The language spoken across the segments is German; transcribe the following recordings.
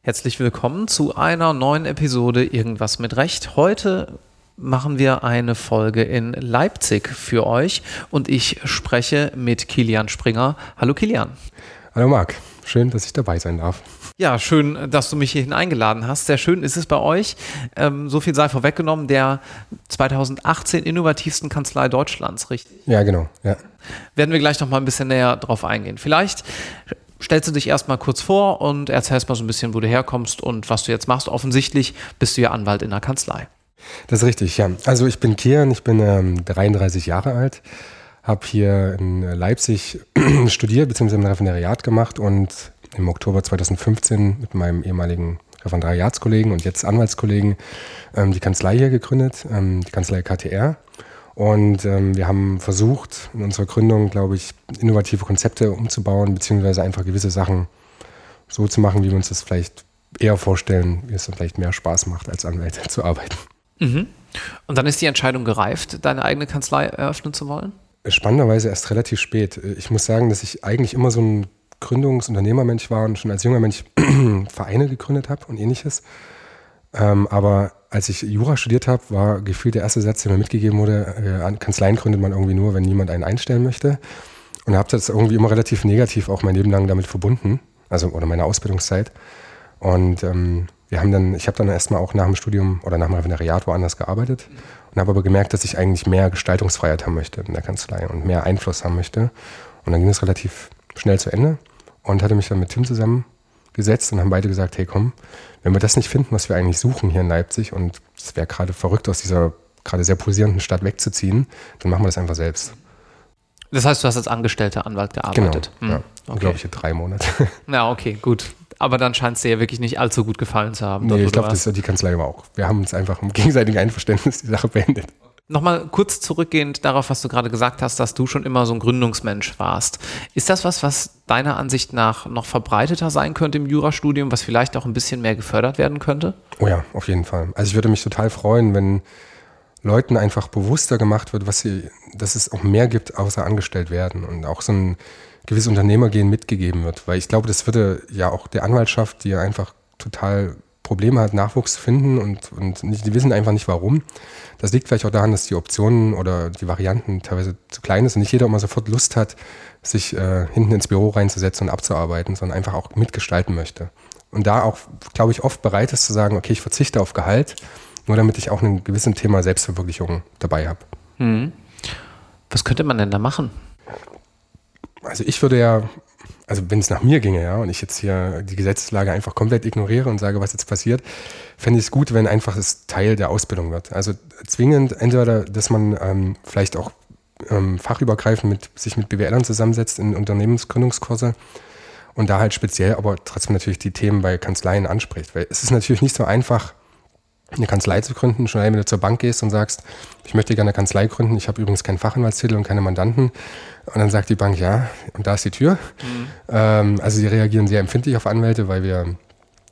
Herzlich willkommen zu einer neuen Episode Irgendwas mit Recht. Heute machen wir eine Folge in Leipzig für euch und ich spreche mit Kilian Springer. Hallo Kilian. Hallo Marc, schön, dass ich dabei sein darf. Ja, schön, dass du mich hierhin eingeladen hast. Sehr schön ist es bei euch. Ähm, so viel sei vorweggenommen, der 2018 innovativsten Kanzlei Deutschlands, richtig? Ja, genau. Ja. Werden wir gleich noch mal ein bisschen näher drauf eingehen. Vielleicht stellst du dich erstmal kurz vor und erzählst mal so ein bisschen, wo du herkommst und was du jetzt machst. Offensichtlich bist du ja Anwalt in der Kanzlei. Das ist richtig, ja. Also ich bin Kian, ich bin ähm, 33 Jahre alt, habe hier in Leipzig studiert bzw. ein Referendariat gemacht und im Oktober 2015 mit meinem ehemaligen Referendariatskollegen und jetzt Anwaltskollegen ähm, die Kanzlei hier gegründet, ähm, die Kanzlei KTR. Und ähm, wir haben versucht, in unserer Gründung, glaube ich, innovative Konzepte umzubauen, beziehungsweise einfach gewisse Sachen so zu machen, wie wir uns das vielleicht eher vorstellen, wie es dann vielleicht mehr Spaß macht, als Anwälte zu arbeiten. Mhm. Und dann ist die Entscheidung gereift, deine eigene Kanzlei eröffnen zu wollen? Spannenderweise erst relativ spät. Ich muss sagen, dass ich eigentlich immer so ein Gründungsunternehmermensch war und schon als junger Mensch Vereine gegründet habe und ähnliches. Ähm, aber als ich Jura studiert habe, war gefühlt der erste Satz, der mir mitgegeben wurde, äh, Kanzleien gründet man irgendwie nur, wenn niemand einen einstellen möchte. Und habe das irgendwie immer relativ negativ auch mein Leben lang damit verbunden, also oder meine Ausbildungszeit. Und ähm, wir haben dann, ich habe dann erstmal auch nach dem Studium oder nach dem Referendariat woanders gearbeitet und habe aber gemerkt, dass ich eigentlich mehr Gestaltungsfreiheit haben möchte in der Kanzlei und mehr Einfluss haben möchte. Und dann ging es relativ schnell zu Ende und hatte mich dann mit Tim zusammengesetzt und haben beide gesagt, hey komm, wenn wir das nicht finden, was wir eigentlich suchen hier in Leipzig, und es wäre gerade verrückt, aus dieser gerade sehr pulsierenden Stadt wegzuziehen, dann machen wir das einfach selbst. Das heißt, du hast als angestellter Anwalt gearbeitet? Genau, hm. ja. Okay. Glaube ich, drei Monate. Na, okay, gut. Aber dann scheint es dir ja wirklich nicht allzu gut gefallen zu haben. Nee, ich glaube, die Kanzlei war auch. Wir haben uns einfach im gegenseitigen Einverständnis die Sache beendet. Nochmal kurz zurückgehend darauf, was du gerade gesagt hast, dass du schon immer so ein Gründungsmensch warst. Ist das was, was deiner Ansicht nach noch verbreiteter sein könnte im Jurastudium, was vielleicht auch ein bisschen mehr gefördert werden könnte? Oh ja, auf jeden Fall. Also ich würde mich total freuen, wenn Leuten einfach bewusster gemacht wird, was sie, dass es auch mehr gibt, außer angestellt werden und auch so ein gewisses Unternehmergehen mitgegeben wird. Weil ich glaube, das würde ja auch der Anwaltschaft, die ja einfach total Probleme hat, Nachwuchs zu finden und, und nicht, die wissen einfach nicht warum. Das liegt vielleicht auch daran, dass die Optionen oder die Varianten teilweise zu klein sind und nicht jeder immer sofort Lust hat, sich äh, hinten ins Büro reinzusetzen und abzuarbeiten, sondern einfach auch mitgestalten möchte. Und da auch, glaube ich, oft bereit ist zu sagen, okay, ich verzichte auf Gehalt, nur damit ich auch ein gewisses Thema Selbstverwirklichung dabei habe. Hm. Was könnte man denn da machen? Also ich würde ja also wenn es nach mir ginge, ja, und ich jetzt hier die Gesetzeslage einfach komplett ignoriere und sage, was jetzt passiert, fände ich es gut, wenn einfach es Teil der Ausbildung wird. Also zwingend entweder, dass man ähm, vielleicht auch ähm, fachübergreifend mit, sich mit BWLern zusammensetzt in Unternehmensgründungskurse und da halt speziell aber trotzdem natürlich die Themen bei Kanzleien anspricht. Weil es ist natürlich nicht so einfach, eine Kanzlei zu gründen, schon wenn du zur Bank gehst und sagst, ich möchte gerne eine Kanzlei gründen, ich habe übrigens keinen Fachanwaltstitel und keine Mandanten. Und dann sagt die Bank, ja, und da ist die Tür. Mhm. Ähm, also sie reagieren sehr empfindlich auf Anwälte, weil wir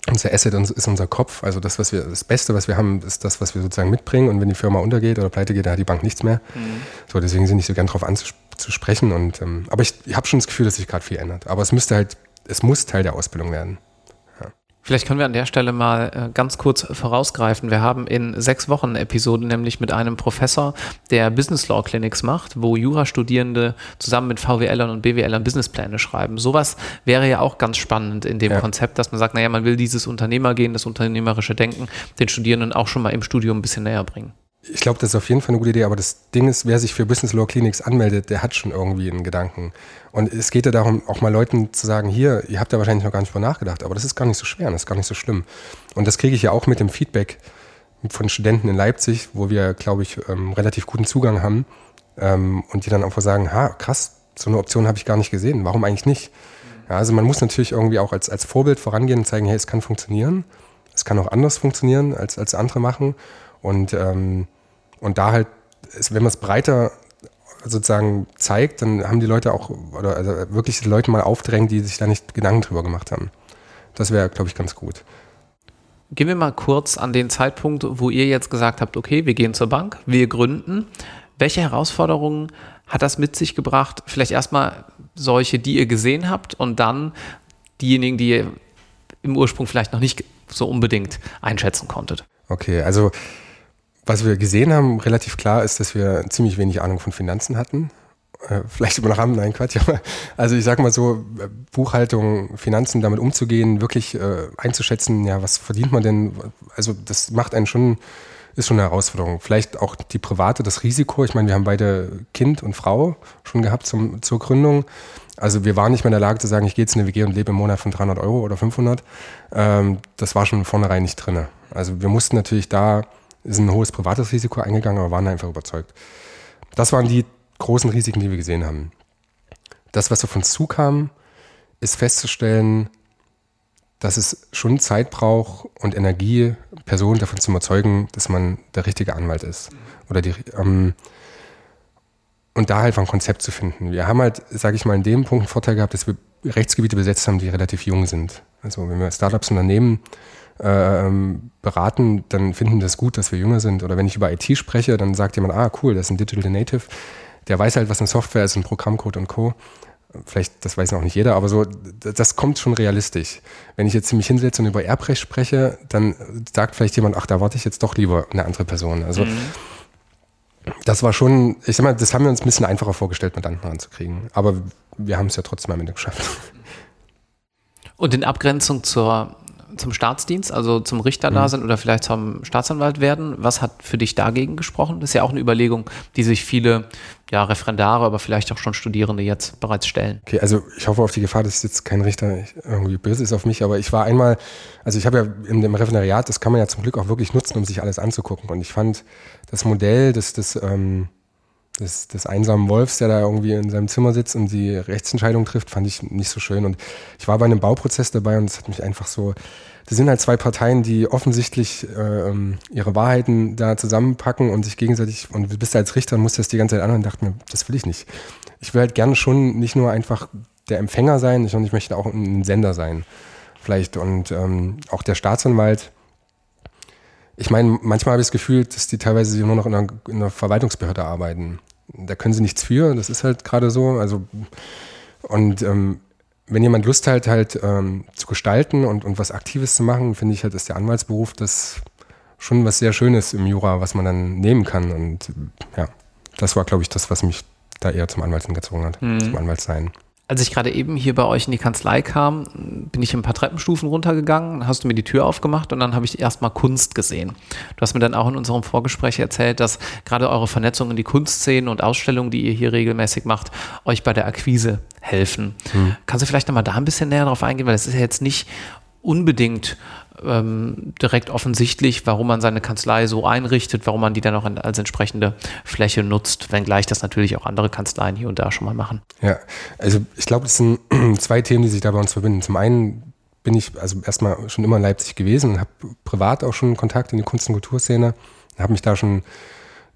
unser Asset ist unser Kopf. Also das, was wir, das Beste, was wir haben, ist das, was wir sozusagen mitbringen. Und wenn die Firma untergeht oder pleite geht, dann hat die Bank nichts mehr. Mhm. So, deswegen sind nicht so gern darauf anzusprechen. Und, ähm, aber ich, ich habe schon das Gefühl, dass sich gerade viel ändert. Aber es müsste halt, es muss Teil der Ausbildung werden. Vielleicht können wir an der Stelle mal äh, ganz kurz vorausgreifen. Wir haben in sechs Wochen Episoden nämlich mit einem Professor, der Business Law Clinics macht, wo Jurastudierende zusammen mit VWLern und BWLern Businesspläne schreiben. Sowas wäre ja auch ganz spannend in dem ja. Konzept, dass man sagt, naja, man will dieses Unternehmergehen, das unternehmerische Denken den Studierenden auch schon mal im Studium ein bisschen näher bringen. Ich glaube, das ist auf jeden Fall eine gute Idee, aber das Ding ist, wer sich für Business Law Clinics anmeldet, der hat schon irgendwie einen Gedanken. Und es geht ja darum, auch mal Leuten zu sagen, hier, ihr habt ja wahrscheinlich noch gar nicht drüber nachgedacht, aber das ist gar nicht so schwer, das ist gar nicht so schlimm. Und das kriege ich ja auch mit dem Feedback von Studenten in Leipzig, wo wir, glaube ich, ähm, relativ guten Zugang haben ähm, und die dann einfach sagen, ha, krass, so eine Option habe ich gar nicht gesehen, warum eigentlich nicht? Ja, also man muss natürlich irgendwie auch als, als Vorbild vorangehen und zeigen, hey, es kann funktionieren, es kann auch anders funktionieren, als, als andere machen. Und ähm, und da halt, wenn man es breiter sozusagen zeigt, dann haben die Leute auch, oder also wirklich die Leute mal aufdrängen, die sich da nicht Gedanken drüber gemacht haben. Das wäre, glaube ich, ganz gut. Gehen wir mal kurz an den Zeitpunkt, wo ihr jetzt gesagt habt, okay, wir gehen zur Bank, wir gründen. Welche Herausforderungen hat das mit sich gebracht? Vielleicht erstmal solche, die ihr gesehen habt und dann diejenigen, die ihr im Ursprung vielleicht noch nicht so unbedingt einschätzen konntet? Okay, also was wir gesehen haben, relativ klar ist, dass wir ziemlich wenig Ahnung von Finanzen hatten. Äh, vielleicht über den Rahmen, nein, Quatsch. Aber, also ich sag mal so, Buchhaltung, Finanzen, damit umzugehen, wirklich äh, einzuschätzen, ja, was verdient man denn? Also das macht einen schon, ist schon eine Herausforderung. Vielleicht auch die private, das Risiko. Ich meine, wir haben beide Kind und Frau schon gehabt zum, zur Gründung. Also wir waren nicht mehr in der Lage zu sagen, ich gehe jetzt in eine WG und lebe im Monat von 300 Euro oder 500. Ähm, das war schon vornherein nicht drin. Also wir mussten natürlich da, ist ein hohes privates Risiko eingegangen, aber waren einfach überzeugt. Das waren die großen Risiken, die wir gesehen haben. Das, was auf uns zukam, ist festzustellen, dass es schon Zeit braucht und Energie, Personen davon zu überzeugen, dass man der richtige Anwalt ist. Oder die, ähm, und da halt ein Konzept zu finden. Wir haben halt, sage ich mal, in dem Punkt einen Vorteil gehabt, dass wir Rechtsgebiete besetzt haben, die relativ jung sind. Also wenn wir Startups Unternehmen ähm, beraten, dann finden das gut, dass wir jünger sind. Oder wenn ich über IT spreche, dann sagt jemand, ah cool, das ist ein Digital Native. Der weiß halt, was eine Software ist, ein Programmcode und Co. Vielleicht, das weiß noch nicht jeder, aber so, das kommt schon realistisch. Wenn ich jetzt mich hinsetze und über Erbrecht spreche, dann sagt vielleicht jemand, ach, da warte ich jetzt doch lieber eine andere Person. Also mhm das war schon, ich sag mal, das haben wir uns ein bisschen einfacher vorgestellt, Mandanten ranzukriegen. Aber wir haben es ja trotzdem am Ende geschafft. Und in Abgrenzung zur, zum Staatsdienst, also zum Richter mhm. da sind oder vielleicht zum Staatsanwalt werden, was hat für dich dagegen gesprochen? Das ist ja auch eine Überlegung, die sich viele ja, Referendare, aber vielleicht auch schon Studierende jetzt bereits stellen. Okay, also ich hoffe auf die Gefahr, dass jetzt kein Richter irgendwie böse ist auf mich, aber ich war einmal, also ich habe ja in dem Referendariat, das kann man ja zum Glück auch wirklich nutzen, um sich alles anzugucken. Und ich fand das Modell des, des, ähm, des, des einsamen Wolfs, der da irgendwie in seinem Zimmer sitzt und die Rechtsentscheidung trifft, fand ich nicht so schön. Und ich war bei einem Bauprozess dabei und es hat mich einfach so, das sind halt zwei Parteien, die offensichtlich äh, ähm, ihre Wahrheiten da zusammenpacken und sich gegenseitig, und du bist als Richter und musst das die ganze Zeit anhören und dachte mir, das will ich nicht. Ich will halt gerne schon nicht nur einfach der Empfänger sein, sondern ich möchte auch ein Sender sein. Vielleicht. Und ähm, auch der Staatsanwalt, ich meine, manchmal habe ich das Gefühl, dass die teilweise nur noch in einer, in einer Verwaltungsbehörde arbeiten. Da können sie nichts für, das ist halt gerade so. Also, und ähm, wenn jemand Lust hat, halt ähm, zu gestalten und, und was Aktives zu machen, finde ich halt, ist der Anwaltsberuf das schon was sehr Schönes im Jura, was man dann nehmen kann. Und ja, das war, glaube ich, das, was mich da eher zum Anwalt hingezogen hat, mhm. zum Anwaltsein. Als ich gerade eben hier bei euch in die Kanzlei kam, bin ich ein paar Treppenstufen runtergegangen, hast du mir die Tür aufgemacht und dann habe ich erstmal Kunst gesehen. Du hast mir dann auch in unserem Vorgespräch erzählt, dass gerade eure Vernetzung in die Kunstszenen und Ausstellungen, die ihr hier regelmäßig macht, euch bei der Akquise helfen. Hm. Kannst du vielleicht nochmal da ein bisschen näher drauf eingehen, weil es ist ja jetzt nicht unbedingt ähm, direkt offensichtlich, warum man seine Kanzlei so einrichtet, warum man die dann auch als entsprechende Fläche nutzt, wenngleich das natürlich auch andere Kanzleien hier und da schon mal machen. Ja, also ich glaube, es sind zwei Themen, die sich da bei uns verbinden. Zum einen bin ich also erstmal schon immer in Leipzig gewesen und habe privat auch schon Kontakt in die Kunst- und Kulturszene, habe mich da schon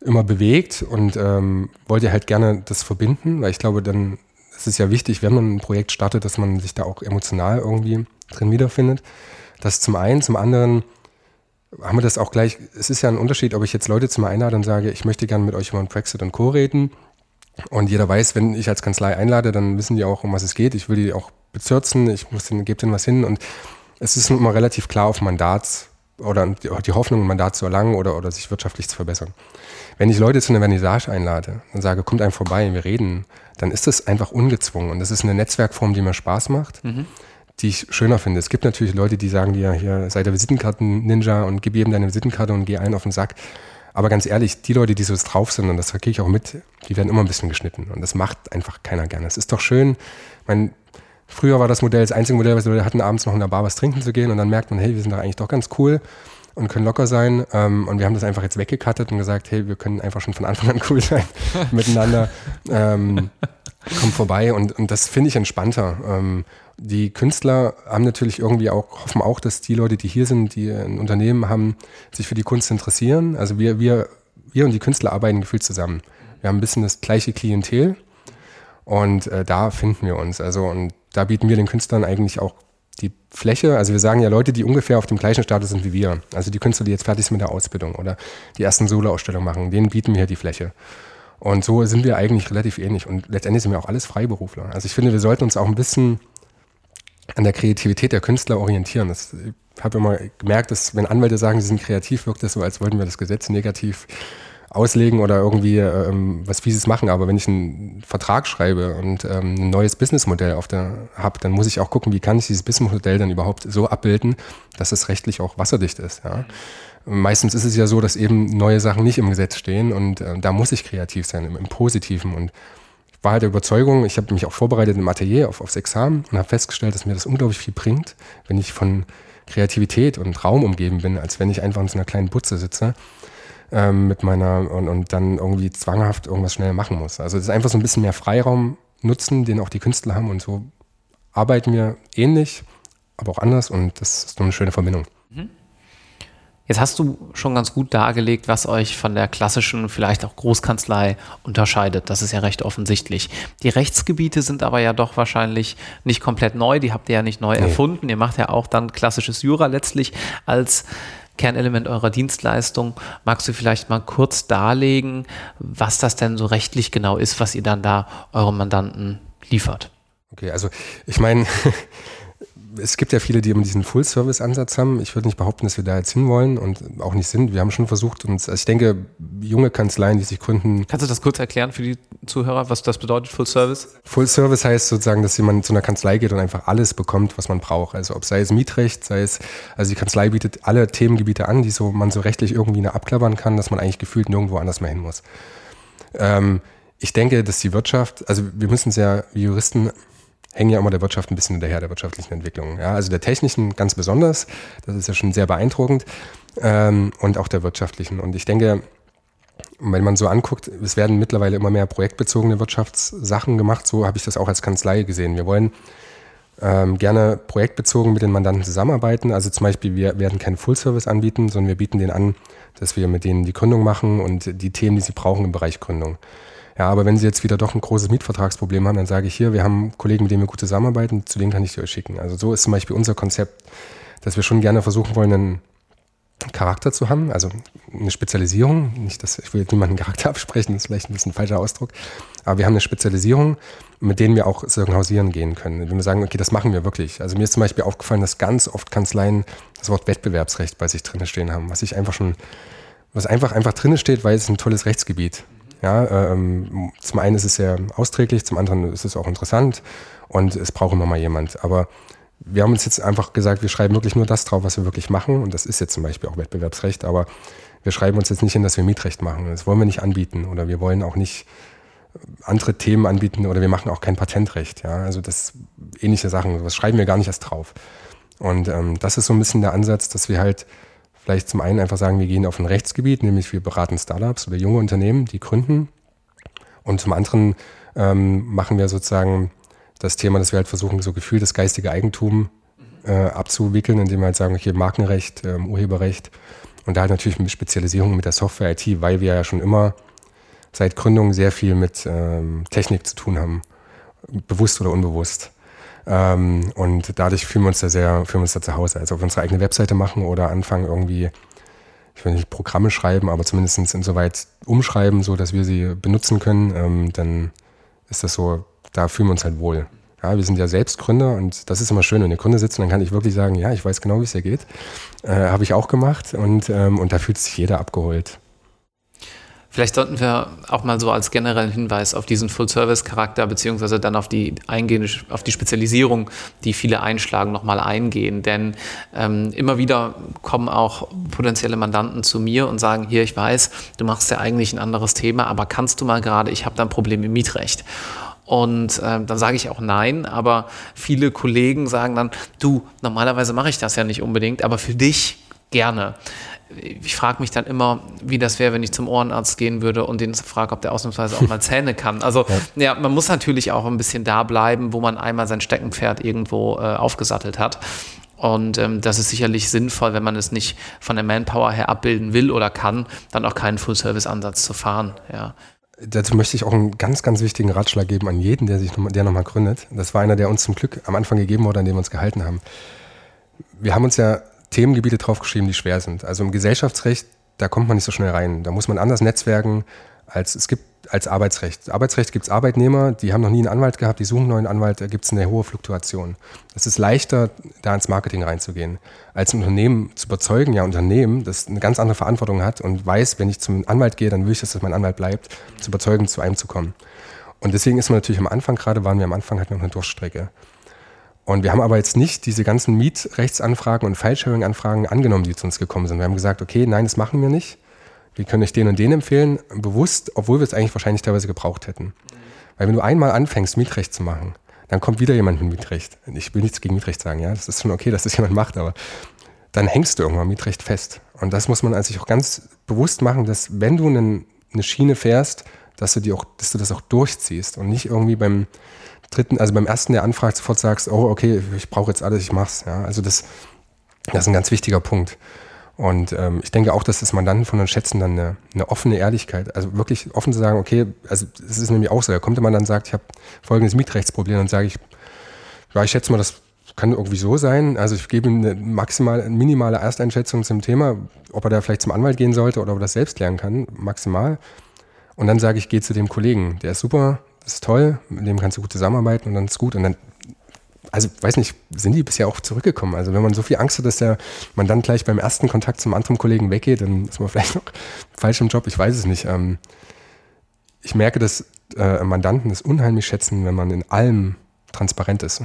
immer bewegt und ähm, wollte halt gerne das verbinden, weil ich glaube, dann ist es ja wichtig, wenn man ein Projekt startet, dass man sich da auch emotional irgendwie drin wiederfindet. Das zum einen. Zum anderen haben wir das auch gleich. Es ist ja ein Unterschied, ob ich jetzt Leute zu mir einlade und sage, ich möchte gerne mit euch über einen Brexit und Co. reden. Und jeder weiß, wenn ich als Kanzlei einlade, dann wissen die auch, um was es geht. Ich will die auch bezirzen, ich muss denen, gebe denen was hin. Und es ist immer relativ klar auf Mandats oder die Hoffnung, ein Mandat zu erlangen oder, oder sich wirtschaftlich zu verbessern. Wenn ich Leute zu einer Vernissage einlade und sage, kommt einem vorbei, wir reden, dann ist das einfach ungezwungen. Und das ist eine Netzwerkform, die mir Spaß macht. Mhm die ich schöner finde. Es gibt natürlich Leute, die sagen dir, hier sei der Visitenkarten-Ninja und gib jedem deine Visitenkarte und geh einen auf den Sack. Aber ganz ehrlich, die Leute, die so drauf sind, und das kriege ich auch mit, die werden immer ein bisschen geschnitten. Und das macht einfach keiner gerne. Es ist doch schön, mein, früher war das Modell das einzige Modell, was Leute hatten, abends noch in der Bar was trinken zu gehen und dann merkt man, hey, wir sind da eigentlich doch ganz cool und können locker sein. Ähm, und wir haben das einfach jetzt weggekattet und gesagt, hey, wir können einfach schon von Anfang an cool sein miteinander. Ähm, komm vorbei und, und das finde ich entspannter. Ähm, die Künstler haben natürlich irgendwie auch, hoffen auch, dass die Leute, die hier sind, die ein Unternehmen haben, sich für die Kunst interessieren. Also wir, wir, wir und die Künstler arbeiten gefühlt zusammen. Wir haben ein bisschen das gleiche Klientel und äh, da finden wir uns. Also und da bieten wir den Künstlern eigentlich auch die Fläche. Also wir sagen ja Leute, die ungefähr auf dem gleichen Status sind wie wir. Also die Künstler, die jetzt fertig sind mit der Ausbildung oder die ersten Solo-Ausstellungen machen, denen bieten wir die Fläche. Und so sind wir eigentlich relativ ähnlich. Und letztendlich sind wir auch alles Freiberufler. Also ich finde, wir sollten uns auch ein bisschen an der Kreativität der Künstler orientieren. Das, ich habe immer gemerkt, dass wenn Anwälte sagen, sie sind kreativ, wirkt das so, als wollten wir das Gesetz negativ auslegen oder irgendwie ähm, was Fieses machen. Aber wenn ich einen Vertrag schreibe und ähm, ein neues Businessmodell auf der habe, dann muss ich auch gucken, wie kann ich dieses Businessmodell dann überhaupt so abbilden, dass es rechtlich auch wasserdicht ist. Ja? Meistens ist es ja so, dass eben neue Sachen nicht im Gesetz stehen und äh, da muss ich kreativ sein, im, im Positiven. Und war halt der Überzeugung, ich habe mich auch vorbereitet im Atelier auf, aufs Examen und habe festgestellt, dass mir das unglaublich viel bringt, wenn ich von Kreativität und Raum umgeben bin, als wenn ich einfach in so einer kleinen Butze sitze ähm, mit meiner und, und dann irgendwie zwanghaft irgendwas schnell machen muss. Also es ist einfach so ein bisschen mehr Freiraum nutzen, den auch die Künstler haben und so arbeiten wir ähnlich, aber auch anders und das ist so eine schöne Verbindung. Mhm. Jetzt hast du schon ganz gut dargelegt, was euch von der klassischen, vielleicht auch Großkanzlei unterscheidet. Das ist ja recht offensichtlich. Die Rechtsgebiete sind aber ja doch wahrscheinlich nicht komplett neu. Die habt ihr ja nicht neu nee. erfunden. Ihr macht ja auch dann klassisches Jura letztlich als Kernelement eurer Dienstleistung. Magst du vielleicht mal kurz darlegen, was das denn so rechtlich genau ist, was ihr dann da eurem Mandanten liefert? Okay, also ich meine, es gibt ja viele, die immer diesen Full-Service-Ansatz haben. Ich würde nicht behaupten, dass wir da jetzt hinwollen und auch nicht sind. Wir haben schon versucht, uns, also ich denke, junge Kanzleien, die sich gründen. Kannst du das kurz erklären für die Zuhörer, was das bedeutet, Full-Service? Full-Service heißt sozusagen, dass jemand zu einer Kanzlei geht und einfach alles bekommt, was man braucht. Also ob sei es Mietrecht, sei es, also die Kanzlei bietet alle Themengebiete an, die so, man so rechtlich irgendwie abklappern kann, dass man eigentlich gefühlt nirgendwo anders mehr hin muss. Ähm, ich denke, dass die Wirtschaft, also wir müssen es ja, wie Juristen hängen ja immer der Wirtschaft ein bisschen hinterher, der wirtschaftlichen Entwicklung. Ja, also der technischen ganz besonders, das ist ja schon sehr beeindruckend, ähm, und auch der wirtschaftlichen. Und ich denke, wenn man so anguckt, es werden mittlerweile immer mehr projektbezogene Wirtschaftssachen gemacht. So habe ich das auch als Kanzlei gesehen. Wir wollen ähm, gerne projektbezogen mit den Mandanten zusammenarbeiten. Also zum Beispiel, wir werden keinen Full-Service anbieten, sondern wir bieten denen an, dass wir mit denen die Gründung machen und die Themen, die sie brauchen im Bereich Gründung. Ja, aber wenn Sie jetzt wieder doch ein großes Mietvertragsproblem haben, dann sage ich hier, wir haben Kollegen, mit denen wir gut zusammenarbeiten, zu denen kann ich Sie euch schicken. Also so ist zum Beispiel unser Konzept, dass wir schon gerne versuchen wollen, einen Charakter zu haben, also eine Spezialisierung. Nicht, dass ich will jetzt niemanden Charakter absprechen, das ist vielleicht ein bisschen ein falscher Ausdruck, aber wir haben eine Spezialisierung, mit denen wir auch sagen, hausieren gehen können. Wenn wir sagen, okay, das machen wir wirklich. Also mir ist zum Beispiel aufgefallen, dass ganz oft Kanzleien das Wort Wettbewerbsrecht bei sich drin stehen haben, was ich einfach schon, was einfach einfach drin steht, weil es ein tolles Rechtsgebiet. Ja, ähm, zum einen ist es sehr austräglich, zum anderen ist es auch interessant und es braucht immer mal jemand. Aber wir haben uns jetzt einfach gesagt, wir schreiben wirklich nur das drauf, was wir wirklich machen. Und das ist jetzt zum Beispiel auch Wettbewerbsrecht, aber wir schreiben uns jetzt nicht hin, dass wir Mietrecht machen. Das wollen wir nicht anbieten. Oder wir wollen auch nicht andere Themen anbieten oder wir machen auch kein Patentrecht. Ja? Also das ähnliche Sachen, das schreiben wir gar nicht erst drauf. Und ähm, das ist so ein bisschen der Ansatz, dass wir halt vielleicht zum einen einfach sagen, wir gehen auf ein Rechtsgebiet, nämlich wir beraten Startups oder junge Unternehmen, die gründen. Und zum anderen ähm, machen wir sozusagen das Thema, dass wir halt versuchen, so gefühlt das geistige Eigentum äh, abzuwickeln, indem wir halt sagen, okay, Markenrecht, ähm, Urheberrecht und da halt natürlich mit Spezialisierung mit der Software-IT, weil wir ja schon immer seit Gründung sehr viel mit ähm, Technik zu tun haben, bewusst oder unbewusst. Ähm, und dadurch fühlen wir uns da sehr, fühlen wir uns da zu Hause. Also wir unsere eigene Webseite machen oder anfangen irgendwie, ich will nicht Programme schreiben, aber zumindest insoweit umschreiben, so dass wir sie benutzen können, ähm, dann ist das so, da fühlen wir uns halt wohl. Ja, wir sind ja selbst Gründer und das ist immer schön, wenn ihr Gründer sitzt, dann kann ich wirklich sagen, ja, ich weiß genau, wie es hier geht. Äh, Habe ich auch gemacht und, ähm, und da fühlt sich jeder abgeholt. Vielleicht sollten wir auch mal so als generellen Hinweis auf diesen Full-Service-Charakter beziehungsweise dann auf die eingehende, auf die Spezialisierung, die viele einschlagen, nochmal eingehen. Denn ähm, immer wieder kommen auch potenzielle Mandanten zu mir und sagen, hier, ich weiß, du machst ja eigentlich ein anderes Thema, aber kannst du mal gerade, ich habe da ein Problem im Mietrecht. Und äh, dann sage ich auch nein, aber viele Kollegen sagen dann, du, normalerweise mache ich das ja nicht unbedingt, aber für dich gerne ich frage mich dann immer, wie das wäre, wenn ich zum Ohrenarzt gehen würde und den frage, ob der ausnahmsweise auch mal Zähne kann. Also ja. ja. man muss natürlich auch ein bisschen da bleiben, wo man einmal sein Steckenpferd irgendwo äh, aufgesattelt hat. Und ähm, das ist sicherlich sinnvoll, wenn man es nicht von der Manpower her abbilden will oder kann, dann auch keinen Full-Service-Ansatz zu fahren. Ja. Dazu möchte ich auch einen ganz, ganz wichtigen Ratschlag geben an jeden, der sich noch, der nochmal gründet. Das war einer, der uns zum Glück am Anfang gegeben wurde, an dem wir uns gehalten haben. Wir haben uns ja Themengebiete draufgeschrieben, die schwer sind. Also im Gesellschaftsrecht, da kommt man nicht so schnell rein. Da muss man anders netzwerken als es gibt als Arbeitsrecht. Arbeitsrecht gibt es Arbeitnehmer, die haben noch nie einen Anwalt gehabt, die suchen einen neuen Anwalt, da gibt es eine hohe Fluktuation. Es ist leichter, da ins Marketing reinzugehen, als ein Unternehmen zu überzeugen, ja, Unternehmen, das eine ganz andere Verantwortung hat und weiß, wenn ich zum Anwalt gehe, dann will ich, dass mein Anwalt bleibt, zu überzeugen, zu einem zu kommen. Und deswegen ist man natürlich am Anfang, gerade waren wir am Anfang halt noch eine Durchstrecke. Und wir haben aber jetzt nicht diese ganzen Mietrechtsanfragen und File-Sharing-Anfragen angenommen, die zu uns gekommen sind. Wir haben gesagt, okay, nein, das machen wir nicht wir können euch den und den empfehlen, bewusst, obwohl wir es eigentlich wahrscheinlich teilweise gebraucht hätten. Weil wenn du einmal anfängst, Mietrecht zu machen, dann kommt wieder jemand mit Mietrecht. Ich will nichts gegen Mietrecht sagen, ja, das ist schon okay, dass das jemand macht, aber dann hängst du irgendwann Mietrecht fest. Und das muss man also sich auch ganz bewusst machen, dass wenn du eine Schiene fährst, dass du die auch, dass du das auch durchziehst und nicht irgendwie beim dritten, also beim ersten, der anfragt, sofort sagst, oh, okay, ich brauche jetzt alles, ich mach's. Ja, also das, das ist ein ganz wichtiger Punkt. Und ähm, ich denke auch, dass das Mandanten von uns schätzen dann eine, eine, offene Ehrlichkeit. Also wirklich offen zu sagen, okay, also es ist nämlich auch so, da kommt jemand dann sagt, ich habe folgendes Mietrechtsproblem und sage ich, ja, ich schätze mal, das kann irgendwie so sein. Also ich gebe ihm eine maximal, minimale Ersteinschätzung zum Thema, ob er da vielleicht zum Anwalt gehen sollte oder ob er das selbst lernen kann, maximal. Und dann sage ich, geh zu dem Kollegen, der ist super, ist toll, mit dem kannst du gut zusammenarbeiten und dann ist gut. Und dann also weiß nicht, sind die bisher auch zurückgekommen? Also wenn man so viel Angst hat, dass der man dann gleich beim ersten Kontakt zum anderen Kollegen weggeht, dann ist man vielleicht noch falsch im Job, ich weiß es nicht. Ähm, ich merke, dass äh, Mandanten es unheimlich schätzen, wenn man in allem transparent ist.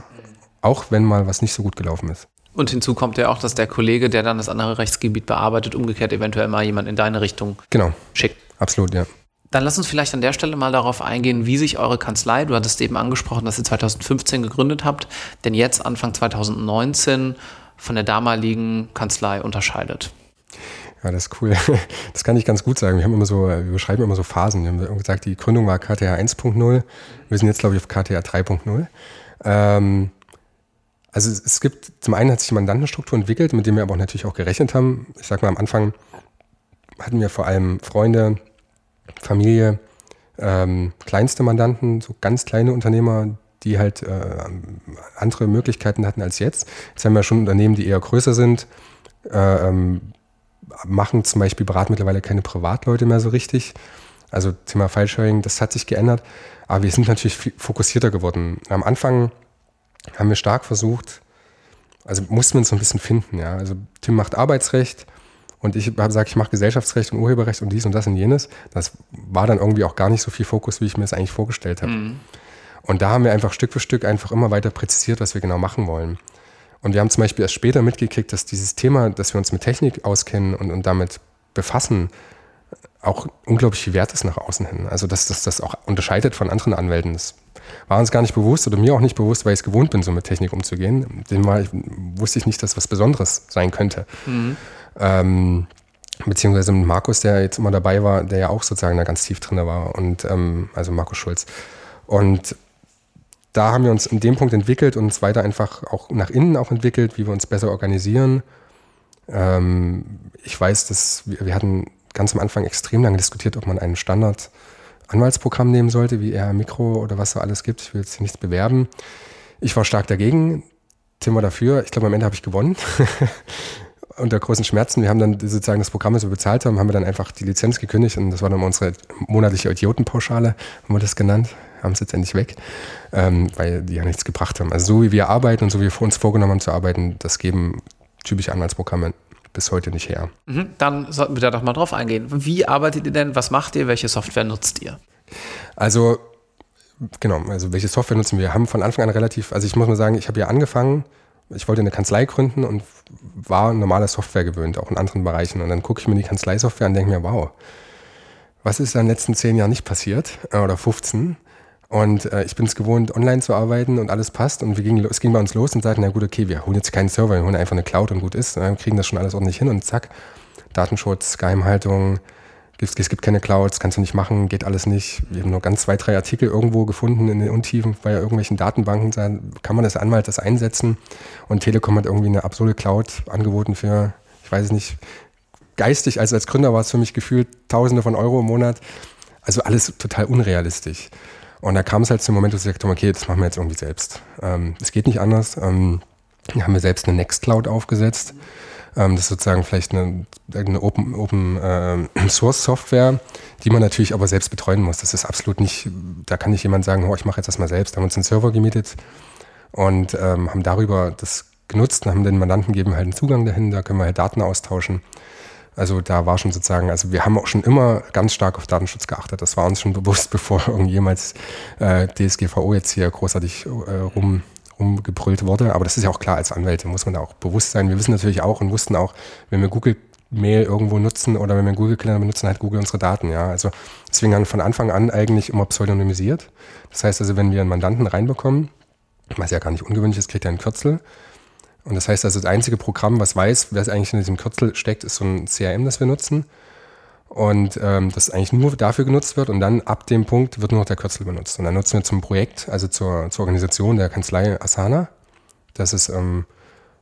Auch wenn mal was nicht so gut gelaufen ist. Und hinzu kommt ja auch, dass der Kollege, der dann das andere Rechtsgebiet bearbeitet, umgekehrt eventuell mal jemand in deine Richtung genau. schickt. Absolut, ja. Dann lass uns vielleicht an der Stelle mal darauf eingehen, wie sich eure Kanzlei, du hattest eben angesprochen, dass ihr 2015 gegründet habt, denn jetzt Anfang 2019 von der damaligen Kanzlei unterscheidet. Ja, das ist cool. Das kann ich ganz gut sagen. Wir haben immer so, wir beschreiben immer so Phasen. Wir haben gesagt, die Gründung war KTH 1.0. Wir sind jetzt, glaube ich, auf KTH 3.0. Ähm, also es gibt, zum einen hat sich die Mandantenstruktur entwickelt, mit dem wir aber auch natürlich auch gerechnet haben. Ich sag mal, am Anfang hatten wir vor allem Freunde, Familie, ähm, kleinste Mandanten, so ganz kleine Unternehmer, die halt äh, andere Möglichkeiten hatten als jetzt. Jetzt haben wir schon Unternehmen, die eher größer sind, äh, ähm, machen zum Beispiel, beraten mittlerweile keine Privatleute mehr so richtig. Also Thema File-Sharing, das hat sich geändert. Aber wir sind natürlich fokussierter geworden. Am Anfang haben wir stark versucht, also mussten wir uns so ein bisschen finden. Ja. Also Tim macht Arbeitsrecht, und ich habe gesagt, ich mache Gesellschaftsrecht und Urheberrecht und dies und das und jenes. Das war dann irgendwie auch gar nicht so viel Fokus, wie ich mir das eigentlich vorgestellt habe. Mhm. Und da haben wir einfach Stück für Stück einfach immer weiter präzisiert, was wir genau machen wollen. Und wir haben zum Beispiel erst später mitgekriegt, dass dieses Thema, dass wir uns mit Technik auskennen und, und damit befassen, auch unglaublich viel wert ist nach außen hin. Also dass das das auch unterscheidet von anderen Anwälten. Das war uns gar nicht bewusst oder mir auch nicht bewusst, weil ich es gewohnt bin, so mit Technik umzugehen. Dem war, wusste ich nicht, dass was Besonderes sein könnte. Mhm. Ähm, beziehungsweise mit Markus, der jetzt immer dabei war, der ja auch sozusagen da ganz tief drin war. Und ähm, also Markus Schulz. Und da haben wir uns in dem Punkt entwickelt und uns weiter einfach auch nach innen auch entwickelt, wie wir uns besser organisieren. Ähm, ich weiß, dass wir, wir hatten ganz am Anfang extrem lange diskutiert, ob man einen Standard Anwaltsprogramm nehmen sollte, wie eher Mikro oder was so alles gibt. Ich will jetzt nichts bewerben. Ich war stark dagegen. Tim war dafür. Ich glaube, am Ende habe ich gewonnen. unter großen Schmerzen. Wir haben dann sozusagen das Programm, das wir bezahlt haben, haben wir dann einfach die Lizenz gekündigt und das war dann unsere monatliche Idiotenpauschale, haben wir das genannt, haben es jetzt endlich weg, ähm, weil die ja nichts gebracht haben. Also so wie wir arbeiten und so wie wir uns vorgenommen haben zu arbeiten, das geben typische Anwaltsprogramme bis heute nicht her. Mhm, dann sollten wir da doch mal drauf eingehen. Wie arbeitet ihr denn? Was macht ihr? Welche Software nutzt ihr? Also, genau, also welche Software nutzen wir? Wir haben von Anfang an relativ, also ich muss mal sagen, ich habe ja angefangen, ich wollte eine Kanzlei gründen und war normale Software gewöhnt, auch in anderen Bereichen. Und dann gucke ich mir die Kanzleisoftware an und denke mir, wow, was ist in den letzten zehn Jahren nicht passiert? Äh, oder 15? Und äh, ich bin es gewohnt, online zu arbeiten und alles passt. Und wir gingen, es ging bei uns los und sagten, na gut, okay, wir holen jetzt keinen Server, wir holen einfach eine Cloud und gut ist. Wir kriegen das schon alles ordentlich hin und zack, Datenschutz, Geheimhaltung, es, es gibt keine Clouds, kannst du nicht machen, geht alles nicht. Wir haben nur ganz zwei, drei Artikel irgendwo gefunden in den Untiefen bei irgendwelchen Datenbanken. Kann man das Anwalt das einsetzen? Und Telekom hat irgendwie eine absurde Cloud angeboten für, ich weiß es nicht, geistig, also als Gründer war es für mich gefühlt Tausende von Euro im Monat. Also alles total unrealistisch. Und da kam es halt zum Moment, wo ich gesagt okay, das machen wir jetzt irgendwie selbst. Ähm, es geht nicht anders. Ähm, haben wir selbst eine Nextcloud aufgesetzt. Ähm, das ist sozusagen vielleicht eine, eine Open, Open äh, Source Software, die man natürlich aber selbst betreuen muss. Das ist absolut nicht, da kann nicht jemand sagen, oh, ich mache jetzt das mal selbst. Da haben wir uns einen Server gemietet und ähm, haben darüber das genutzt und haben den Mandanten gegeben halt einen Zugang dahin, da können wir halt Daten austauschen. Also da war schon sozusagen, also wir haben auch schon immer ganz stark auf Datenschutz geachtet. Das war uns schon bewusst, bevor irgendjemals äh, DSGVO jetzt hier großartig äh, rum, rumgebrüllt wurde. Aber das ist ja auch klar, als Anwälte muss man da auch bewusst sein. Wir wissen natürlich auch und wussten auch, wenn wir Google Mail irgendwo nutzen oder wenn wir Google Kalender benutzen, hat Google unsere Daten. Ja, also deswegen haben wir von Anfang an eigentlich immer pseudonymisiert. Das heißt also, wenn wir einen Mandanten reinbekommen, was ja gar nicht ungewöhnlich ist, kriegt er ein Kürzel und das heißt also, das einzige Programm, was weiß, wer eigentlich in diesem Kürzel steckt, ist so ein CRM, das wir nutzen. Und ähm, das eigentlich nur dafür genutzt wird und dann ab dem Punkt wird nur noch der Kürzel benutzt. Und dann nutzen wir zum Projekt, also zur, zur Organisation der Kanzlei Asana. Das ist ähm,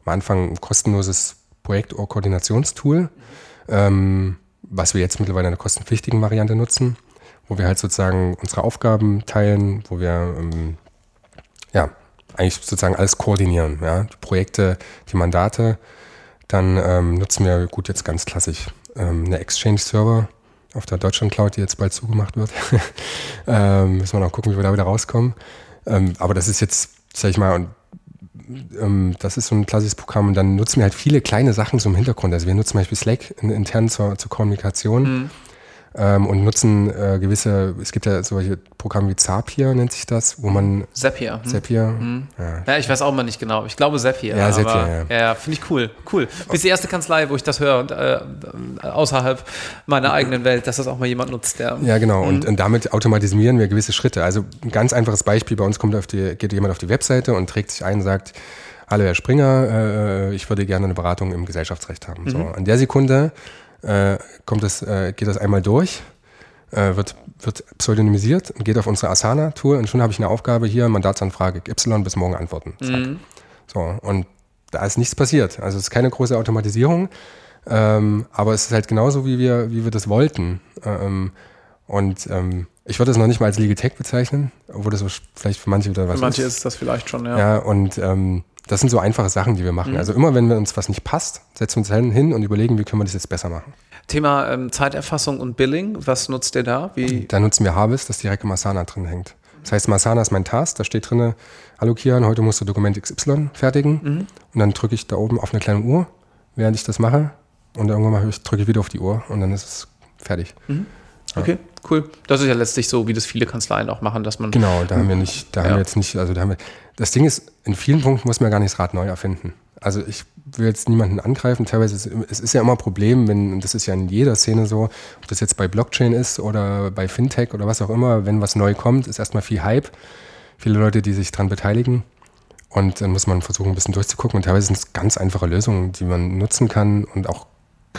am Anfang ein kostenloses Projekt-Koordinationstool, ähm, was wir jetzt mittlerweile in einer kostenpflichtigen Variante nutzen, wo wir halt sozusagen unsere Aufgaben teilen, wo wir ähm, ja, eigentlich sozusagen alles koordinieren. Ja? Die Projekte, die Mandate. Dann ähm, nutzen wir, gut, jetzt ganz klassisch, ähm, eine Exchange-Server auf der Deutschland Cloud, die jetzt bald zugemacht wird. ähm, müssen wir noch gucken, wie wir da wieder rauskommen. Ähm, aber das ist jetzt, sag ich mal, und, ähm, das ist so ein klassisches Programm. Und dann nutzen wir halt viele kleine Sachen im Hintergrund. Also wir nutzen zum Beispiel Slack in, intern zur, zur Kommunikation. Mhm ähm, und nutzen äh, gewisse, es gibt ja solche Programme wie Zapier, nennt sich das, wo man. Zapier. Hm. Zapier. Hm. Ja. ja. ich weiß auch mal nicht genau. Ich glaube Zapier. Ja, Zapier, ja. Ja, finde ich cool. Cool. Bis die erste Kanzlei, wo ich das höre und äh, außerhalb meiner eigenen Welt, dass das auch mal jemand nutzt. Der, ja, genau. Und, und, damit automatisieren wir gewisse Schritte. Also ein ganz einfaches Beispiel: bei uns kommt auf die, geht jemand auf die Webseite und trägt sich ein und sagt, Hallo Herr Springer, äh, ich würde gerne eine Beratung im Gesellschaftsrecht haben. Mhm. So, an der Sekunde äh, kommt das, äh, geht das einmal durch, äh, wird, wird pseudonymisiert und geht auf unsere Asana-Tour und schon habe ich eine Aufgabe hier, Mandatsanfrage Y bis morgen antworten. Mhm. So, und da ist nichts passiert. Also es ist keine große Automatisierung, ähm, aber es ist halt genauso, wie wir, wie wir das wollten. Ähm, und ähm, ich würde es noch nicht mal als Legal Tech bezeichnen, obwohl das vielleicht für manche wieder was ist. Für manche ist. ist das vielleicht schon, ja. Ja, und ähm, das sind so einfache Sachen, die wir machen. Mhm. Also immer, wenn uns was nicht passt, setzen wir uns hin und überlegen, wie können wir das jetzt besser machen. Thema ähm, Zeiterfassung und Billing, was nutzt ihr da? Wie? Da nutzen wir Harvest, das direkt im Asana drin hängt. Das heißt, Masana ist mein Task, da steht drin, hallo Kian, heute musst du Dokument XY fertigen. Mhm. Und dann drücke ich da oben auf eine kleine Uhr, während ich das mache. Und irgendwann mal drücke ich wieder auf die Uhr und dann ist es fertig. Mhm. Okay, cool. Das ist ja letztlich so, wie das viele Kanzleien auch machen, dass man. Genau, da haben wir nicht, da ja. haben wir jetzt nicht, also da haben wir. Das Ding ist, in vielen Punkten muss man gar nicht das Rad neu erfinden. Also ich will jetzt niemanden angreifen. Teilweise ist es ist ja immer ein Problem, wenn, und das ist ja in jeder Szene so, ob das jetzt bei Blockchain ist oder bei Fintech oder was auch immer, wenn was neu kommt, ist erstmal viel Hype. Viele Leute, die sich daran beteiligen. Und dann muss man versuchen, ein bisschen durchzugucken. Und teilweise sind es ganz einfache Lösungen, die man nutzen kann und auch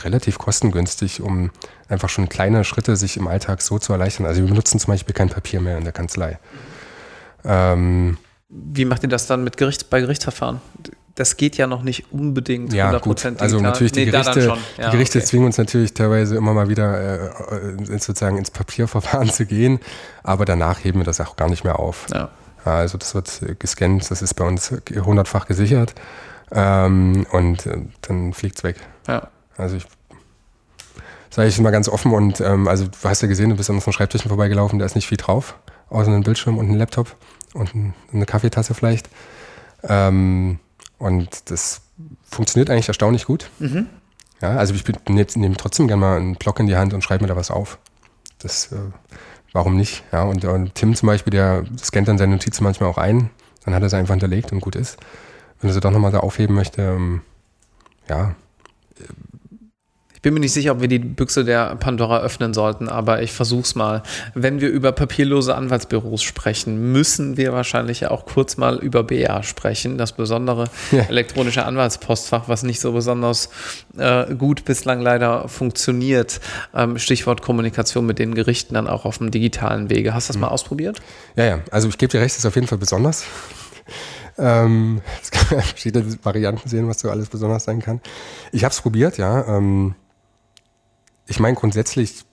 relativ kostengünstig, um einfach schon kleine Schritte sich im Alltag so zu erleichtern. Also wir benutzen zum Beispiel kein Papier mehr in der Kanzlei. Ähm, Wie macht ihr das dann mit Gericht, bei Gerichtsverfahren? Das geht ja noch nicht unbedingt ja, 100% gut. Also natürlich die nee, Gerichte, ja, die Gerichte okay. zwingen uns natürlich teilweise immer mal wieder äh, sozusagen ins Papierverfahren zu gehen, aber danach heben wir das auch gar nicht mehr auf. Ja. Also das wird gescannt, das ist bei uns hundertfach gesichert ähm, und äh, dann fliegt es weg. Ja. Also ich sage ich mal ganz offen und ähm, also du hast ja gesehen, du bist an unseren Schreibtischen vorbeigelaufen, da ist nicht viel drauf, außer einem Bildschirm und einem Laptop und eine Kaffeetasse vielleicht. Ähm, und das funktioniert eigentlich erstaunlich gut. Mhm. Ja, also ich nehme trotzdem gerne mal einen Block in die Hand und schreibe mir da was auf. Das, äh, warum nicht? Ja, und, und, Tim zum Beispiel, der scannt dann seine Notizen manchmal auch ein, dann hat er sie einfach hinterlegt und gut ist. Wenn er sie doch nochmal da aufheben möchte, ähm, ja, bin mir nicht sicher, ob wir die Büchse der Pandora öffnen sollten, aber ich versuch's mal. Wenn wir über papierlose Anwaltsbüros sprechen, müssen wir wahrscheinlich auch kurz mal über BA sprechen, das besondere ja. elektronische Anwaltspostfach, was nicht so besonders äh, gut bislang leider funktioniert. Ähm, Stichwort Kommunikation mit den Gerichten dann auch auf dem digitalen Wege. Hast du das mhm. mal ausprobiert? Ja, ja. Also ich gebe dir recht, das ist auf jeden Fall besonders. Ähm, es kann verschiedene Varianten sehen, was so alles besonders sein kann. Ich habe es probiert, ja. Ähm, ich meine grundsätzlich,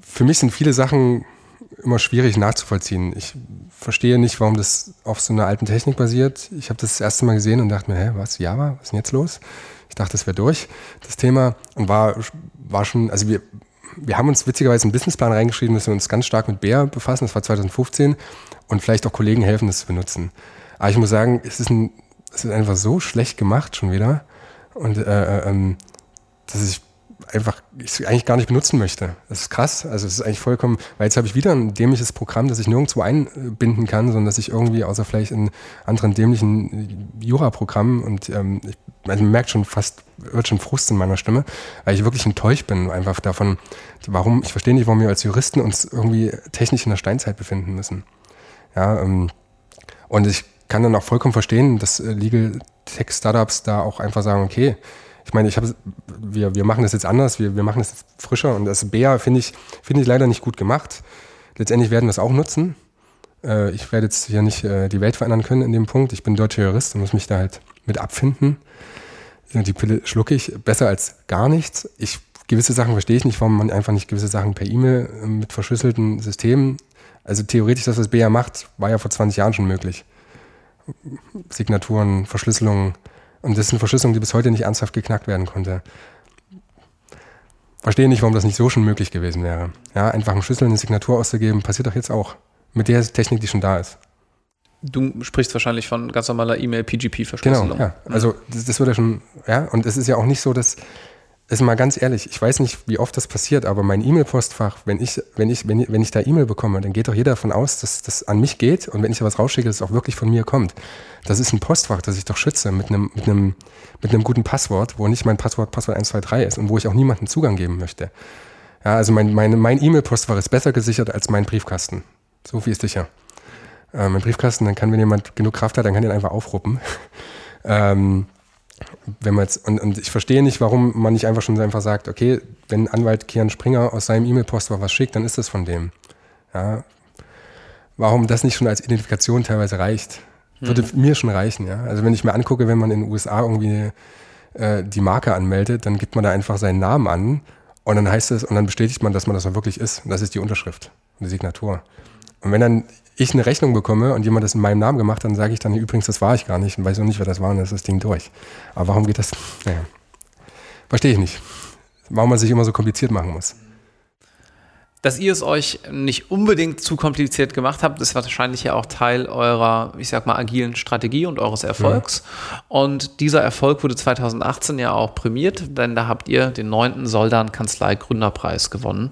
für mich sind viele Sachen immer schwierig nachzuvollziehen. Ich verstehe nicht, warum das auf so einer alten Technik basiert. Ich habe das, das erste Mal gesehen und dachte mir, hä, was, Java, was ist denn jetzt los? Ich dachte, das wäre durch, das Thema. Und war, war schon, also wir, wir haben uns witzigerweise einen Businessplan reingeschrieben, dass wir uns ganz stark mit Bär befassen. Das war 2015 und vielleicht auch Kollegen helfen, das zu benutzen. Aber ich muss sagen, es ist, ein, es ist einfach so schlecht gemacht schon wieder. Und äh, äh ähm, dass ich einfach ich eigentlich gar nicht benutzen möchte. Das ist krass. Also es ist eigentlich vollkommen, weil jetzt habe ich wieder ein dämliches Programm, das ich nirgendwo einbinden kann, sondern dass ich irgendwie, außer vielleicht in anderen dämlichen Jura-Programmen und ähm, ich, also man merkt schon fast, wird schon Frust in meiner Stimme, weil ich wirklich enttäuscht bin einfach davon, warum, ich verstehe nicht, warum wir als Juristen uns irgendwie technisch in der Steinzeit befinden müssen. Ja, ähm, und ich kann dann auch vollkommen verstehen, dass äh, Legal Tech Startups da auch einfach sagen, okay, ich meine, ich habe, wir, wir machen das jetzt anders, wir, wir machen das jetzt frischer und das BEA finde ich, finde ich leider nicht gut gemacht. Letztendlich werden wir es auch nutzen. Äh, ich werde jetzt hier nicht äh, die Welt verändern können in dem Punkt. Ich bin deutscher Jurist und muss mich da halt mit abfinden. Die Pille schlucke ich besser als gar nichts. Ich, gewisse Sachen verstehe ich nicht, warum man einfach nicht gewisse Sachen per E-Mail äh, mit verschlüsselten Systemen. Also theoretisch, das, was BEA macht, war ja vor 20 Jahren schon möglich. Signaturen, Verschlüsselungen, und das ist eine Verschlüsselung, die bis heute nicht ernsthaft geknackt werden konnte. Verstehe nicht, warum das nicht so schon möglich gewesen wäre. Ja, einfach einen Schlüssel, eine Signatur auszugeben, passiert doch jetzt auch. Mit der Technik, die schon da ist. Du sprichst wahrscheinlich von ganz normaler E-Mail-PGP-Verschlüsselung. Genau, ja. Also das, das wird ja schon, ja, und es ist ja auch nicht so, dass ist mal ganz ehrlich, ich weiß nicht, wie oft das passiert, aber mein E-Mail-Postfach, wenn ich, wenn ich, wenn ich, wenn ich da E-Mail bekomme, dann geht doch jeder davon aus, dass das an mich geht und wenn ich da was rausschicke, dass es auch wirklich von mir kommt. Das ist ein Postfach, das ich doch schütze mit einem, mit einem, mit einem guten Passwort, wo nicht mein Passwort Passwort 123 ist und wo ich auch niemanden Zugang geben möchte. Ja, also mein, mein, mein E-Mail-Postfach ist besser gesichert als mein Briefkasten. So viel ist sicher. Äh, mein Briefkasten, dann kann, wenn jemand genug Kraft hat, dann kann den einfach aufruppen. ähm, wenn man jetzt, und, und ich verstehe nicht, warum man nicht einfach schon einfach sagt, okay, wenn Anwalt Kian Springer aus seinem E-Mail-Postfach was schickt, dann ist das von dem. Ja. Warum das nicht schon als Identifikation teilweise reicht, würde hm. mir schon reichen, ja. Also wenn ich mir angucke, wenn man in den USA irgendwie äh, die Marke anmeldet, dann gibt man da einfach seinen Namen an und dann heißt es, und dann bestätigt man, dass man das auch wirklich ist. Und das ist die Unterschrift und die Signatur. Und wenn dann ich eine Rechnung bekomme und jemand das in meinem Namen gemacht hat, dann sage ich dann übrigens, das war ich gar nicht und weiß auch nicht, wer das war und dann ist das Ding durch. Aber warum geht das? Naja. Verstehe ich nicht. Warum man sich immer so kompliziert machen muss. Dass ihr es euch nicht unbedingt zu kompliziert gemacht habt, ist wahrscheinlich ja auch Teil eurer, ich sag mal, agilen Strategie und eures Erfolgs. Ja. Und dieser Erfolg wurde 2018 ja auch prämiert, denn da habt ihr den neunten Soldan Kanzlei Gründerpreis gewonnen.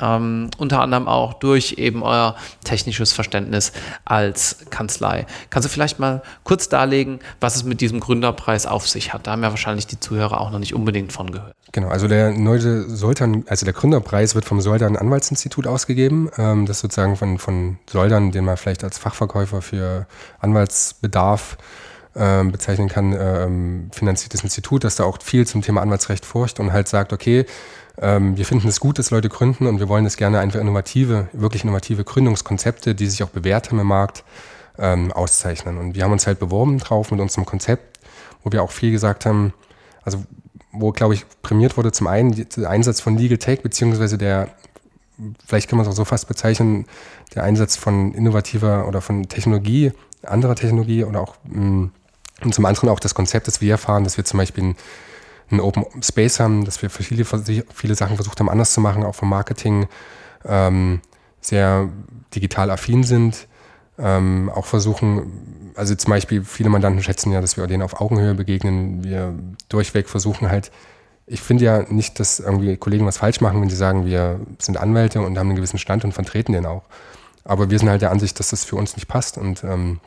Ähm, unter anderem auch durch eben euer technisches Verständnis als Kanzlei. Kannst du vielleicht mal kurz darlegen, was es mit diesem Gründerpreis auf sich hat? Da haben ja wahrscheinlich die Zuhörer auch noch nicht unbedingt von gehört. Genau, also der neue Soldan, also der Gründerpreis wird vom Soldan Anwaltsinstitut ausgegeben. Ähm, das sozusagen von, von Soldan, den man vielleicht als Fachverkäufer für Anwaltsbedarf ähm, bezeichnen kann, ähm, finanziertes Institut, das da auch viel zum Thema Anwaltsrecht forscht und halt sagt, okay, ähm, wir finden es gut, dass Leute gründen und wir wollen es gerne einfach innovative, wirklich innovative Gründungskonzepte, die sich auch bewährt haben im Markt, ähm, auszeichnen. Und wir haben uns halt beworben drauf mit unserem Konzept, wo wir auch viel gesagt haben, also wo, glaube ich, prämiert wurde, zum einen der Einsatz von Legal Tech, beziehungsweise der, vielleicht kann man es auch so fast bezeichnen, der Einsatz von innovativer oder von Technologie, anderer Technologie oder auch, mm, und zum anderen auch das Konzept, das wir erfahren, dass wir zum Beispiel einen Open Space haben, dass wir viele, viele Sachen versucht haben, anders zu machen, auch vom Marketing ähm, sehr digital affin sind, ähm, auch versuchen, also zum Beispiel viele Mandanten schätzen ja, dass wir denen auf Augenhöhe begegnen. Wir durchweg versuchen halt, ich finde ja nicht, dass irgendwie Kollegen was falsch machen, wenn sie sagen, wir sind Anwälte und haben einen gewissen Stand und vertreten den auch. Aber wir sind halt der Ansicht, dass das für uns nicht passt und ähm,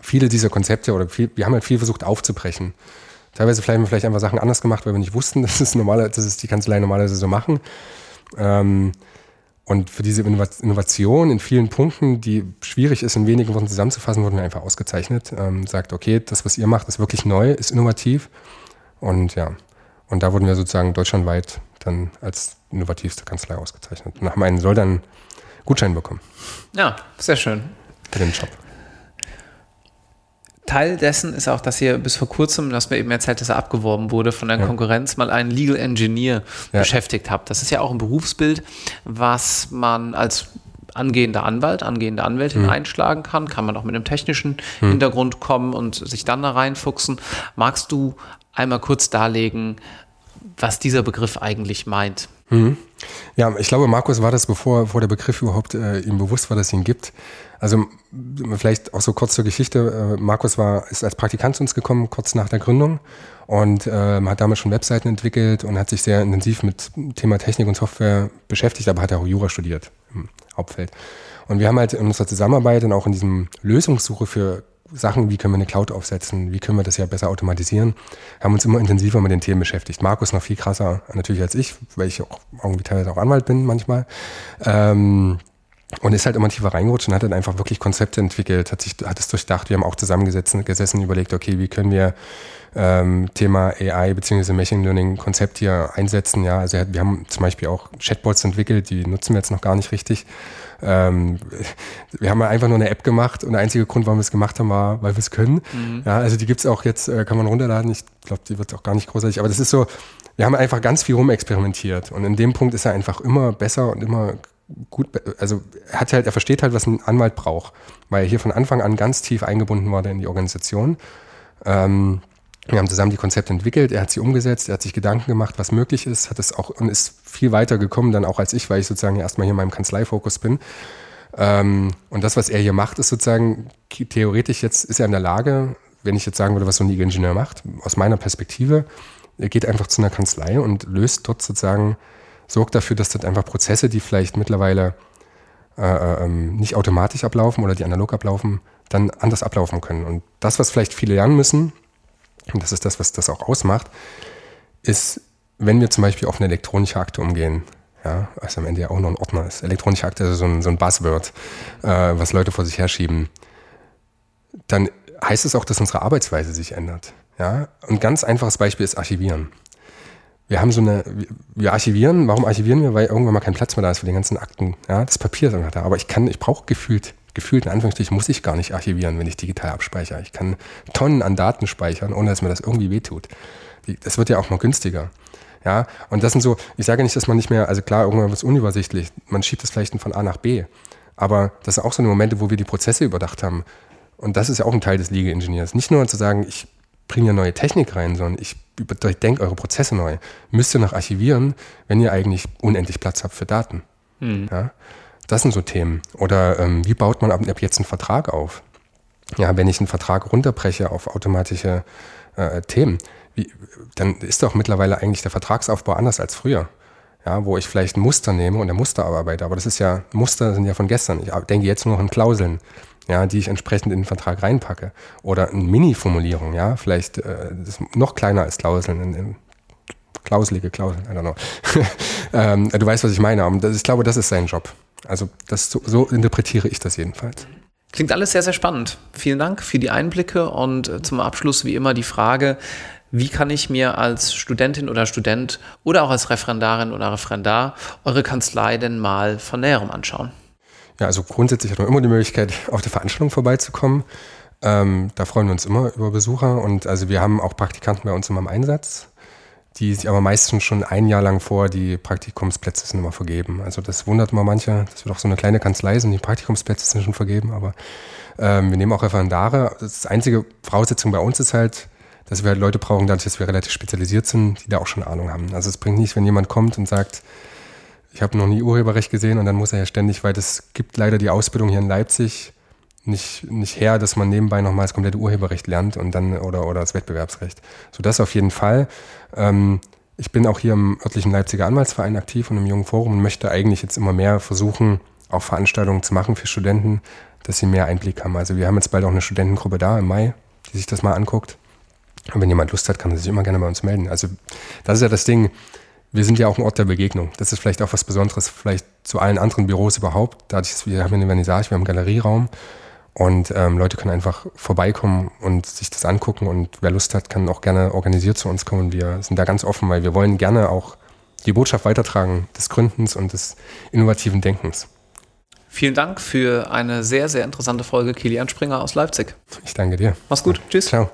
viele dieser Konzepte oder viel, wir haben halt viel versucht aufzubrechen. Teilweise vielleicht haben wir vielleicht einfach Sachen anders gemacht, weil wir nicht wussten, dass es normale, dass es die Kanzlei normalerweise so machen. Ähm, und für diese Innovation in vielen Punkten, die schwierig ist, in wenigen Worten zusammenzufassen, wurden wir einfach ausgezeichnet. Ähm, sagt, okay, das, was ihr macht, ist wirklich neu, ist innovativ. Und ja, und da wurden wir sozusagen deutschlandweit dann als innovativste Kanzlei ausgezeichnet. Und haben einen soll dann Gutschein bekommen. Ja, sehr schön. Für den Job. Teil dessen ist auch, dass ihr bis vor kurzem, dass mir eben erzählt, dass er abgeworben wurde von der ja. Konkurrenz, mal einen Legal Engineer ja. beschäftigt habt. Das ist ja auch ein Berufsbild, was man als angehender Anwalt, angehende Anwältin mhm. einschlagen kann. Kann man auch mit einem technischen mhm. Hintergrund kommen und sich dann da reinfuchsen. Magst du einmal kurz darlegen, was dieser Begriff eigentlich meint? Mhm. Ja, ich glaube, Markus war das, bevor, bevor der Begriff überhaupt äh, ihm bewusst war, dass es ihn gibt. Also vielleicht auch so kurz zur Geschichte. Äh, Markus war, ist als Praktikant zu uns gekommen, kurz nach der Gründung und äh, hat damals schon Webseiten entwickelt und hat sich sehr intensiv mit Thema Technik und Software beschäftigt, aber hat auch Jura studiert im Hauptfeld. Und wir haben halt in unserer Zusammenarbeit und auch in diesem Lösungssuche für Sachen, wie können wir eine Cloud aufsetzen, wie können wir das ja besser automatisieren, haben uns immer intensiver mit den Themen beschäftigt. Markus noch viel krasser natürlich als ich, weil ich auch irgendwie teilweise auch Anwalt bin manchmal. Ähm, und ist halt immer tiefer reingerutscht und hat dann einfach wirklich Konzepte entwickelt, hat sich, hat es durchdacht. Wir haben auch zusammengesessen, gesessen, überlegt, okay, wie können wir ähm, Thema AI bzw. Machine Learning Konzept hier einsetzen. Ja, also wir haben zum Beispiel auch Chatbots entwickelt, die nutzen wir jetzt noch gar nicht richtig. Ähm, wir haben einfach nur eine App gemacht und der einzige Grund, warum wir es gemacht haben, war, weil wir es können. Mhm. Ja, also die gibt es auch jetzt, äh, kann man runterladen. Ich glaube, die wird auch gar nicht großartig. Aber das ist so, wir haben einfach ganz viel rumexperimentiert. Und in dem Punkt ist er einfach immer besser und immer gut, also er hat halt, er versteht halt, was ein Anwalt braucht, weil er hier von Anfang an ganz tief eingebunden wurde in die Organisation. Ähm, wir haben zusammen die Konzepte entwickelt, er hat sie umgesetzt, er hat sich Gedanken gemacht, was möglich ist, hat es auch und ist viel weiter gekommen dann auch als ich, weil ich sozusagen erstmal hier in meinem Kanzleifokus bin. Ähm, und das, was er hier macht, ist sozusagen theoretisch jetzt ist er in der Lage, wenn ich jetzt sagen würde, was so ein Ingenieur macht, aus meiner Perspektive, er geht einfach zu einer Kanzlei und löst dort sozusagen, sorgt dafür, dass dort einfach Prozesse, die vielleicht mittlerweile äh, äh ähm, nicht automatisch ablaufen oder die analog ablaufen, dann anders ablaufen können. Und das, was vielleicht viele lernen müssen, und das ist das, was das auch ausmacht, ist, wenn wir zum Beispiel auf eine elektronische Akte umgehen, ja, was am Ende ja auch noch ein Ordner ist. Elektronische Akte ist so ein, so ein Buzzword, äh, was Leute vor sich herschieben. Dann heißt es auch, dass unsere Arbeitsweise sich ändert. Ja? Ein ganz einfaches Beispiel ist Archivieren. Wir haben so eine, wir archivieren, warum archivieren wir? Weil irgendwann mal kein Platz mehr da ist für die ganzen Akten. Ja, das Papier ist einfach da. Aber ich kann, ich brauche gefühlt gefühlt in Anführungsstrichen muss ich gar nicht archivieren, wenn ich digital abspeichere. Ich kann Tonnen an Daten speichern, ohne dass mir das irgendwie wehtut. Das wird ja auch noch günstiger. Ja, und das sind so, ich sage nicht, dass man nicht mehr, also klar, irgendwann wird es unübersichtlich. Man schiebt es vielleicht von A nach B. Aber das sind auch so eine Momente, wo wir die Prozesse überdacht haben. Und das ist ja auch ein Teil des Legal-Ingenieurs. Nicht nur zu sagen, ich bringe ja neue Technik rein, sondern ich denke eure Prozesse neu. Müsst ihr noch archivieren, wenn ihr eigentlich unendlich Platz habt für Daten. Mhm. Ja? Das sind so Themen. Oder ähm, wie baut man ab, ab, jetzt einen Vertrag auf? Ja, wenn ich einen Vertrag runterbreche auf automatische äh, Themen, wie, dann ist doch mittlerweile eigentlich der Vertragsaufbau anders als früher. Ja, wo ich vielleicht ein Muster nehme und der Muster arbeite. Aber das ist ja, Muster sind ja von gestern. Ich denke jetzt nur noch an Klauseln, ja, die ich entsprechend in den Vertrag reinpacke. Oder eine Mini-Formulierung, ja, vielleicht äh, noch kleiner als Klauseln in, in klauselige Klauseln, I don't know. ähm, du weißt, was ich meine. Das, ich glaube, das ist sein Job. Also das, so, so interpretiere ich das jedenfalls. Klingt alles sehr, sehr spannend. Vielen Dank für die Einblicke und äh, zum Abschluss wie immer die Frage, wie kann ich mir als Studentin oder Student oder auch als Referendarin oder Referendar eure Kanzlei denn mal von näherem anschauen? Ja, also grundsätzlich hat man immer die Möglichkeit, auf der Veranstaltung vorbeizukommen. Ähm, da freuen wir uns immer über Besucher und also wir haben auch Praktikanten bei uns immer im Einsatz die sich aber meistens schon ein Jahr lang vor die Praktikumsplätze sind immer vergeben. Also das wundert mal manche, dass wir doch so eine kleine Kanzlei sind, die Praktikumsplätze sind schon vergeben, aber ähm, wir nehmen auch Referendare. Das einzige Voraussetzung bei uns ist halt, dass wir halt Leute brauchen, dadurch, dass wir relativ spezialisiert sind, die da auch schon Ahnung haben. Also es bringt nichts, wenn jemand kommt und sagt, ich habe noch nie Urheberrecht gesehen und dann muss er ja ständig, weil es gibt leider die Ausbildung hier in Leipzig, nicht, nicht her, dass man nebenbei nochmal das komplette Urheberrecht lernt und dann oder, oder das Wettbewerbsrecht. So das auf jeden Fall. Ähm, ich bin auch hier im örtlichen Leipziger Anwaltsverein aktiv und im Jungen Forum und möchte eigentlich jetzt immer mehr versuchen, auch Veranstaltungen zu machen für Studenten, dass sie mehr Einblick haben. Also wir haben jetzt bald auch eine Studentengruppe da im Mai, die sich das mal anguckt. Und wenn jemand Lust hat, kann er sich immer gerne bei uns melden. Also das ist ja das Ding. Wir sind ja auch ein Ort der Begegnung. Das ist vielleicht auch was Besonderes, vielleicht zu allen anderen Büros überhaupt. Dadurch, dass wir haben eine Vernissage, wir haben einen Galerieraum und ähm, Leute können einfach vorbeikommen und sich das angucken. Und wer Lust hat, kann auch gerne organisiert zu uns kommen. Wir sind da ganz offen, weil wir wollen gerne auch die Botschaft weitertragen des Gründens und des innovativen Denkens. Vielen Dank für eine sehr, sehr interessante Folge Kilian Springer aus Leipzig. Ich danke dir. Mach's gut. Tschüss. Ciao.